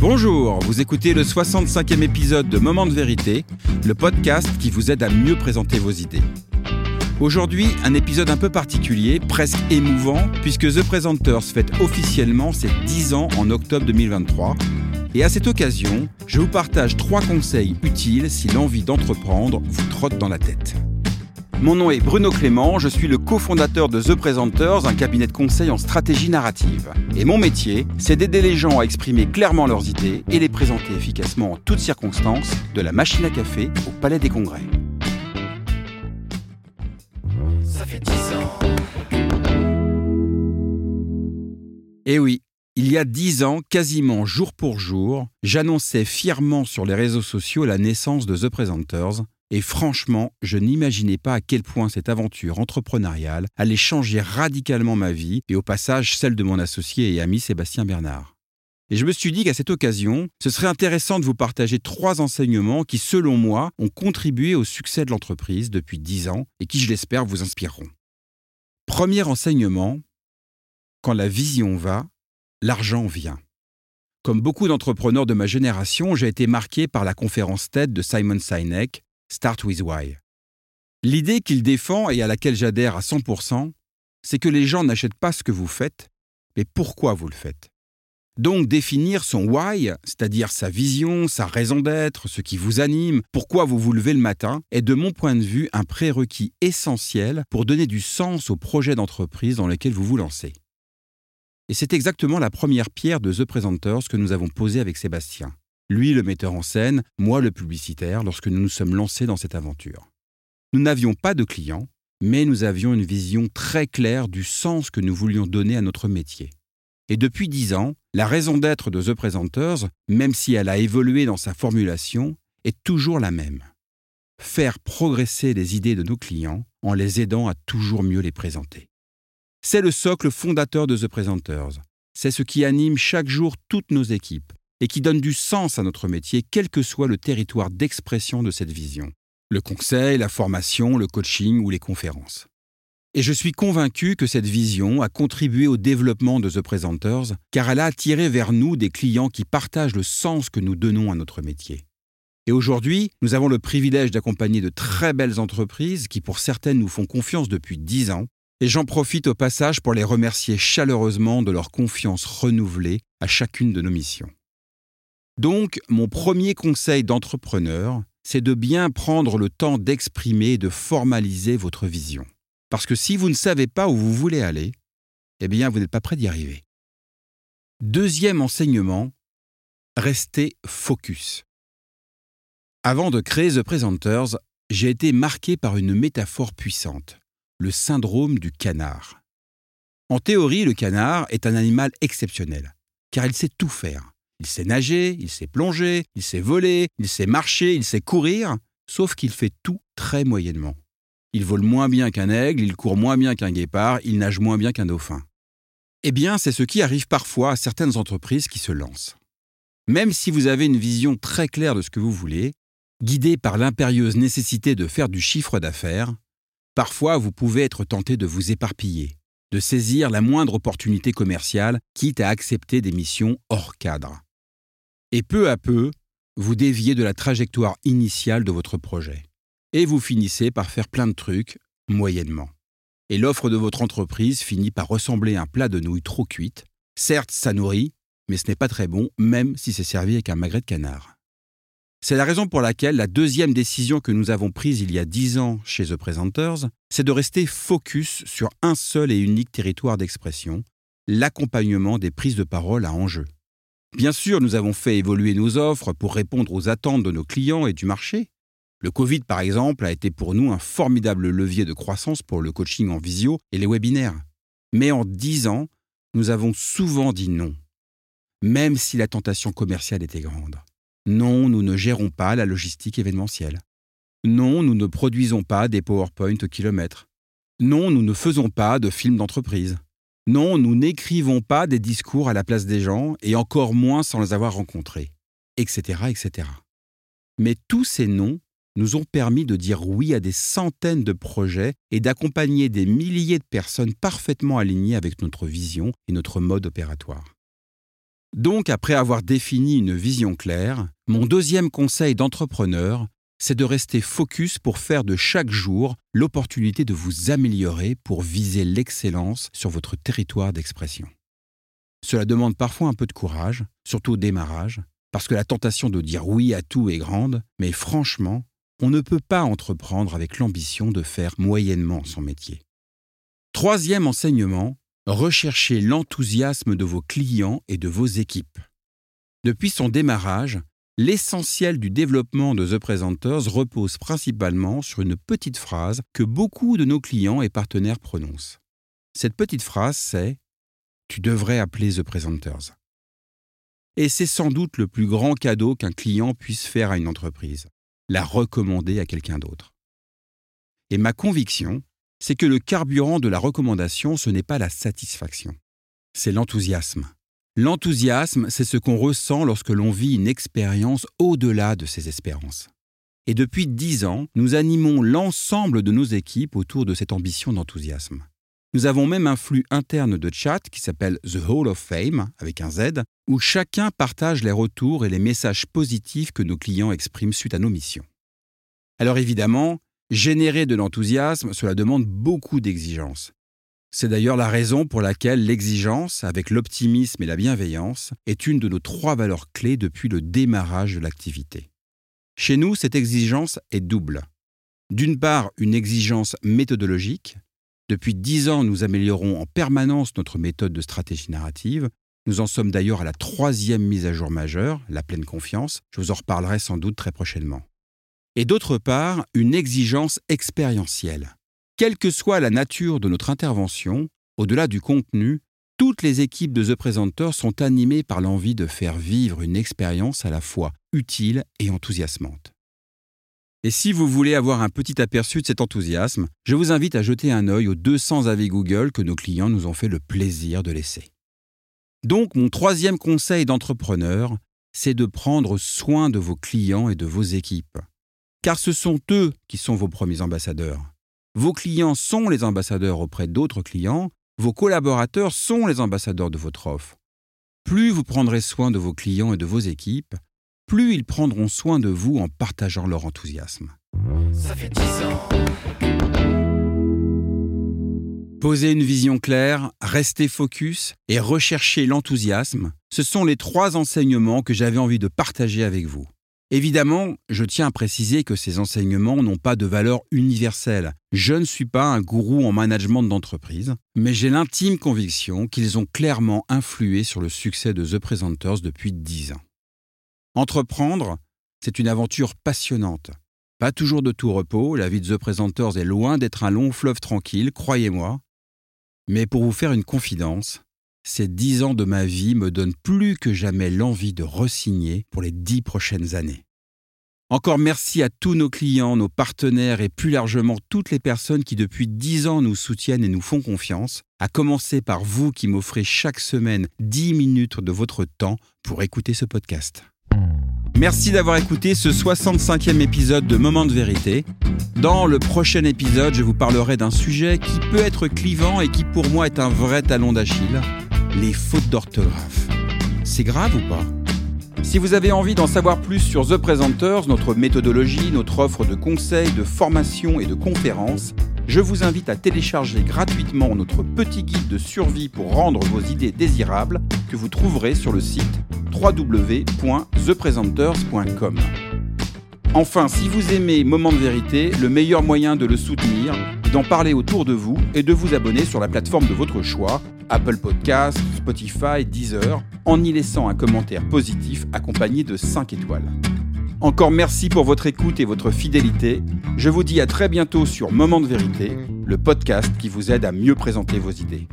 Bonjour, vous écoutez le 65e épisode de Moment de vérité, le podcast qui vous aide à mieux présenter vos idées. Aujourd'hui, un épisode un peu particulier, presque émouvant, puisque The Presenters fête officiellement ses 10 ans en octobre 2023. Et à cette occasion, je vous partage trois conseils utiles si l'envie d'entreprendre vous trotte dans la tête. Mon nom est Bruno Clément, je suis le cofondateur de The Presenters, un cabinet de conseil en stratégie narrative. Et mon métier, c'est d'aider les gens à exprimer clairement leurs idées et les présenter efficacement en toutes circonstances, de la machine à café au palais des congrès. Ça fait 10 ans. Eh oui, il y a 10 ans, quasiment jour pour jour, j'annonçais fièrement sur les réseaux sociaux la naissance de The Presenters, et franchement, je n'imaginais pas à quel point cette aventure entrepreneuriale allait changer radicalement ma vie et au passage celle de mon associé et ami Sébastien Bernard. Et je me suis dit qu'à cette occasion, ce serait intéressant de vous partager trois enseignements qui, selon moi, ont contribué au succès de l'entreprise depuis dix ans et qui, je l'espère, vous inspireront. Premier enseignement, quand la vision va, l'argent vient. Comme beaucoup d'entrepreneurs de ma génération, j'ai été marqué par la conférence TED de Simon Sinek Start with Why. L'idée qu'il défend et à laquelle j'adhère à 100%, c'est que les gens n'achètent pas ce que vous faites, mais pourquoi vous le faites. Donc définir son why, c'est-à-dire sa vision, sa raison d'être, ce qui vous anime, pourquoi vous vous levez le matin, est de mon point de vue un prérequis essentiel pour donner du sens au projet d'entreprise dans lequel vous vous lancez. Et c'est exactement la première pierre de The Presenters que nous avons posée avec Sébastien lui le metteur en scène, moi le publicitaire, lorsque nous nous sommes lancés dans cette aventure. Nous n'avions pas de clients, mais nous avions une vision très claire du sens que nous voulions donner à notre métier. Et depuis dix ans, la raison d'être de The Presenters, même si elle a évolué dans sa formulation, est toujours la même. Faire progresser les idées de nos clients en les aidant à toujours mieux les présenter. C'est le socle fondateur de The Presenters. C'est ce qui anime chaque jour toutes nos équipes, et qui donne du sens à notre métier, quel que soit le territoire d'expression de cette vision. Le conseil, la formation, le coaching ou les conférences. Et je suis convaincu que cette vision a contribué au développement de The Presenters, car elle a attiré vers nous des clients qui partagent le sens que nous donnons à notre métier. Et aujourd'hui, nous avons le privilège d'accompagner de très belles entreprises qui pour certaines nous font confiance depuis dix ans, et j'en profite au passage pour les remercier chaleureusement de leur confiance renouvelée à chacune de nos missions. Donc, mon premier conseil d'entrepreneur, c'est de bien prendre le temps d'exprimer et de formaliser votre vision. Parce que si vous ne savez pas où vous voulez aller, eh bien, vous n'êtes pas prêt d'y arriver. Deuxième enseignement, restez focus. Avant de créer The Presenters, j'ai été marqué par une métaphore puissante, le syndrome du canard. En théorie, le canard est un animal exceptionnel, car il sait tout faire. Il sait nager, il sait plonger, il sait voler, il sait marcher, il sait courir, sauf qu'il fait tout très moyennement. Il vole moins bien qu'un aigle, il court moins bien qu'un guépard, il nage moins bien qu'un dauphin. Eh bien, c'est ce qui arrive parfois à certaines entreprises qui se lancent. Même si vous avez une vision très claire de ce que vous voulez, guidé par l'impérieuse nécessité de faire du chiffre d'affaires, parfois vous pouvez être tenté de vous éparpiller, de saisir la moindre opportunité commerciale, quitte à accepter des missions hors cadre. Et peu à peu, vous déviez de la trajectoire initiale de votre projet. Et vous finissez par faire plein de trucs, moyennement. Et l'offre de votre entreprise finit par ressembler à un plat de nouilles trop cuites. Certes, ça nourrit, mais ce n'est pas très bon, même si c'est servi avec un magret de canard. C'est la raison pour laquelle la deuxième décision que nous avons prise il y a dix ans chez The Presenters, c'est de rester focus sur un seul et unique territoire d'expression, l'accompagnement des prises de parole à enjeu. Bien sûr, nous avons fait évoluer nos offres pour répondre aux attentes de nos clients et du marché. Le Covid, par exemple, a été pour nous un formidable levier de croissance pour le coaching en visio et les webinaires. Mais en dix ans, nous avons souvent dit non, même si la tentation commerciale était grande. Non, nous ne gérons pas la logistique événementielle. Non, nous ne produisons pas des PowerPoint au kilomètre. Non, nous ne faisons pas de films d'entreprise. Non, nous n'écrivons pas des discours à la place des gens, et encore moins sans les avoir rencontrés, etc., etc. Mais tous ces noms nous ont permis de dire oui à des centaines de projets et d'accompagner des milliers de personnes parfaitement alignées avec notre vision et notre mode opératoire. Donc, après avoir défini une vision claire, mon deuxième conseil d'entrepreneur, c'est de rester focus pour faire de chaque jour l'opportunité de vous améliorer pour viser l'excellence sur votre territoire d'expression. Cela demande parfois un peu de courage, surtout au démarrage, parce que la tentation de dire oui à tout est grande, mais franchement, on ne peut pas entreprendre avec l'ambition de faire moyennement son métier. Troisième enseignement, recherchez l'enthousiasme de vos clients et de vos équipes. Depuis son démarrage, l'essentiel du développement de The Presenters repose principalement sur une petite phrase que beaucoup de nos clients et partenaires prononcent. Cette petite phrase, c'est ⁇ Tu devrais appeler The Presenters ⁇ Et c'est sans doute le plus grand cadeau qu'un client puisse faire à une entreprise, la recommander à quelqu'un d'autre. Et ma conviction, c'est que le carburant de la recommandation, ce n'est pas la satisfaction, c'est l'enthousiasme. L'enthousiasme, c'est ce qu'on ressent lorsque l'on vit une expérience au-delà de ses espérances. Et depuis dix ans, nous animons l'ensemble de nos équipes autour de cette ambition d'enthousiasme. Nous avons même un flux interne de chat qui s'appelle The Hall of Fame, avec un Z, où chacun partage les retours et les messages positifs que nos clients expriment suite à nos missions. Alors évidemment, Générer de l'enthousiasme, cela demande beaucoup d'exigences. C'est d'ailleurs la raison pour laquelle l'exigence, avec l'optimisme et la bienveillance, est une de nos trois valeurs clés depuis le démarrage de l'activité. Chez nous, cette exigence est double. D'une part, une exigence méthodologique. Depuis dix ans, nous améliorons en permanence notre méthode de stratégie narrative. Nous en sommes d'ailleurs à la troisième mise à jour majeure, la pleine confiance. Je vous en reparlerai sans doute très prochainement et d'autre part une exigence expérientielle. Quelle que soit la nature de notre intervention, au-delà du contenu, toutes les équipes de The Presenter sont animées par l'envie de faire vivre une expérience à la fois utile et enthousiasmante. Et si vous voulez avoir un petit aperçu de cet enthousiasme, je vous invite à jeter un œil aux 200 avis Google que nos clients nous ont fait le plaisir de laisser. Donc mon troisième conseil d'entrepreneur, c'est de prendre soin de vos clients et de vos équipes car ce sont eux qui sont vos premiers ambassadeurs. Vos clients sont les ambassadeurs auprès d'autres clients, vos collaborateurs sont les ambassadeurs de votre offre. Plus vous prendrez soin de vos clients et de vos équipes, plus ils prendront soin de vous en partageant leur enthousiasme. Ça fait ans. Posez une vision claire, restez focus et recherchez l'enthousiasme. Ce sont les trois enseignements que j'avais envie de partager avec vous. Évidemment, je tiens à préciser que ces enseignements n'ont pas de valeur universelle. Je ne suis pas un gourou en management d'entreprise, mais j'ai l'intime conviction qu'ils ont clairement influé sur le succès de The Presenters depuis dix ans. Entreprendre, c'est une aventure passionnante. Pas toujours de tout repos, la vie de The Presenters est loin d'être un long fleuve tranquille, croyez-moi. Mais pour vous faire une confidence, ces dix ans de ma vie me donnent plus que jamais l'envie de resigner pour les dix prochaines années. Encore merci à tous nos clients, nos partenaires et plus largement toutes les personnes qui depuis dix ans nous soutiennent et nous font confiance, à commencer par vous qui m'offrez chaque semaine dix minutes de votre temps pour écouter ce podcast. Merci d'avoir écouté ce 65e épisode de Moment de vérité. Dans le prochain épisode, je vous parlerai d'un sujet qui peut être clivant et qui pour moi est un vrai talon d'Achille, les fautes d'orthographe. C'est grave ou pas? Si vous avez envie d'en savoir plus sur The Presenters, notre méthodologie, notre offre de conseils, de formations et de conférences, je vous invite à télécharger gratuitement notre petit guide de survie pour rendre vos idées désirables que vous trouverez sur le site www.thepresenters.com. Enfin, si vous aimez Moment de vérité, le meilleur moyen de le soutenir d'en parler autour de vous et de vous abonner sur la plateforme de votre choix, Apple Podcasts, Spotify, Deezer, en y laissant un commentaire positif accompagné de 5 étoiles. Encore merci pour votre écoute et votre fidélité. Je vous dis à très bientôt sur Moment de vérité, le podcast qui vous aide à mieux présenter vos idées.